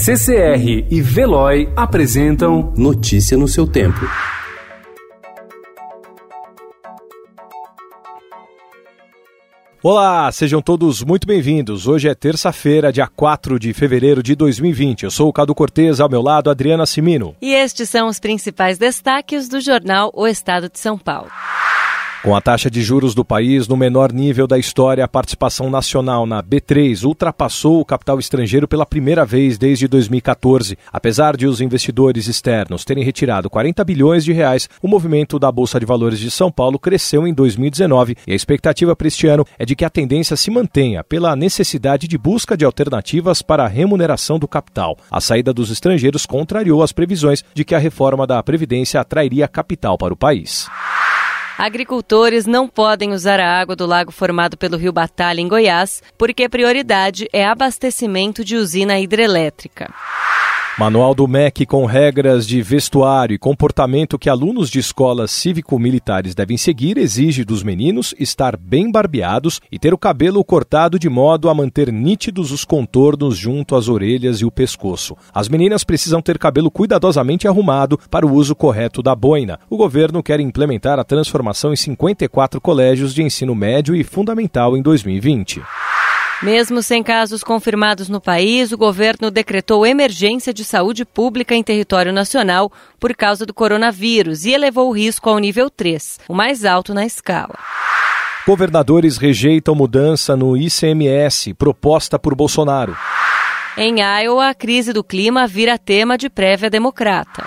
CCR e Veloy apresentam Notícia no seu tempo. Olá, sejam todos muito bem-vindos. Hoje é terça-feira, dia 4 de fevereiro de 2020. Eu sou o Cado Cortez, ao meu lado, Adriana Simino. E estes são os principais destaques do jornal O Estado de São Paulo. Com a taxa de juros do país no menor nível da história, a participação nacional na B3 ultrapassou o capital estrangeiro pela primeira vez desde 2014. Apesar de os investidores externos terem retirado 40 bilhões de reais, o movimento da Bolsa de Valores de São Paulo cresceu em 2019 e a expectativa para este ano é de que a tendência se mantenha pela necessidade de busca de alternativas para a remuneração do capital. A saída dos estrangeiros contrariou as previsões de que a reforma da Previdência atrairia capital para o país. Agricultores não podem usar a água do lago formado pelo rio Batalha, em Goiás, porque a prioridade é abastecimento de usina hidrelétrica. Manual do MEC com regras de vestuário e comportamento que alunos de escolas cívico-militares devem seguir exige dos meninos estar bem barbeados e ter o cabelo cortado de modo a manter nítidos os contornos junto às orelhas e o pescoço. As meninas precisam ter cabelo cuidadosamente arrumado para o uso correto da boina. O governo quer implementar a transformação em 54 colégios de ensino médio e fundamental em 2020. Mesmo sem casos confirmados no país, o governo decretou emergência de saúde pública em território nacional por causa do coronavírus e elevou o risco ao nível 3, o mais alto na escala. Governadores rejeitam mudança no ICMS proposta por Bolsonaro. Em Iowa, a crise do clima vira tema de prévia democrata.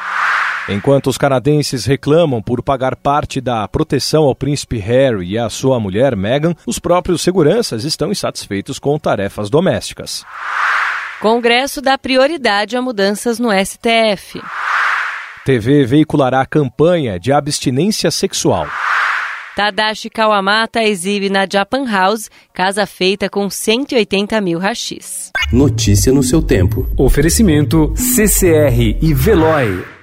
Enquanto os canadenses reclamam por pagar parte da proteção ao príncipe Harry e à sua mulher Meghan, os próprios seguranças estão insatisfeitos com tarefas domésticas. Congresso dá prioridade a mudanças no STF. TV veiculará campanha de abstinência sexual. Tadashi Kawamata exibe na Japan House casa feita com 180 mil rachis. Notícia no seu tempo. Oferecimento CCR e Veloy.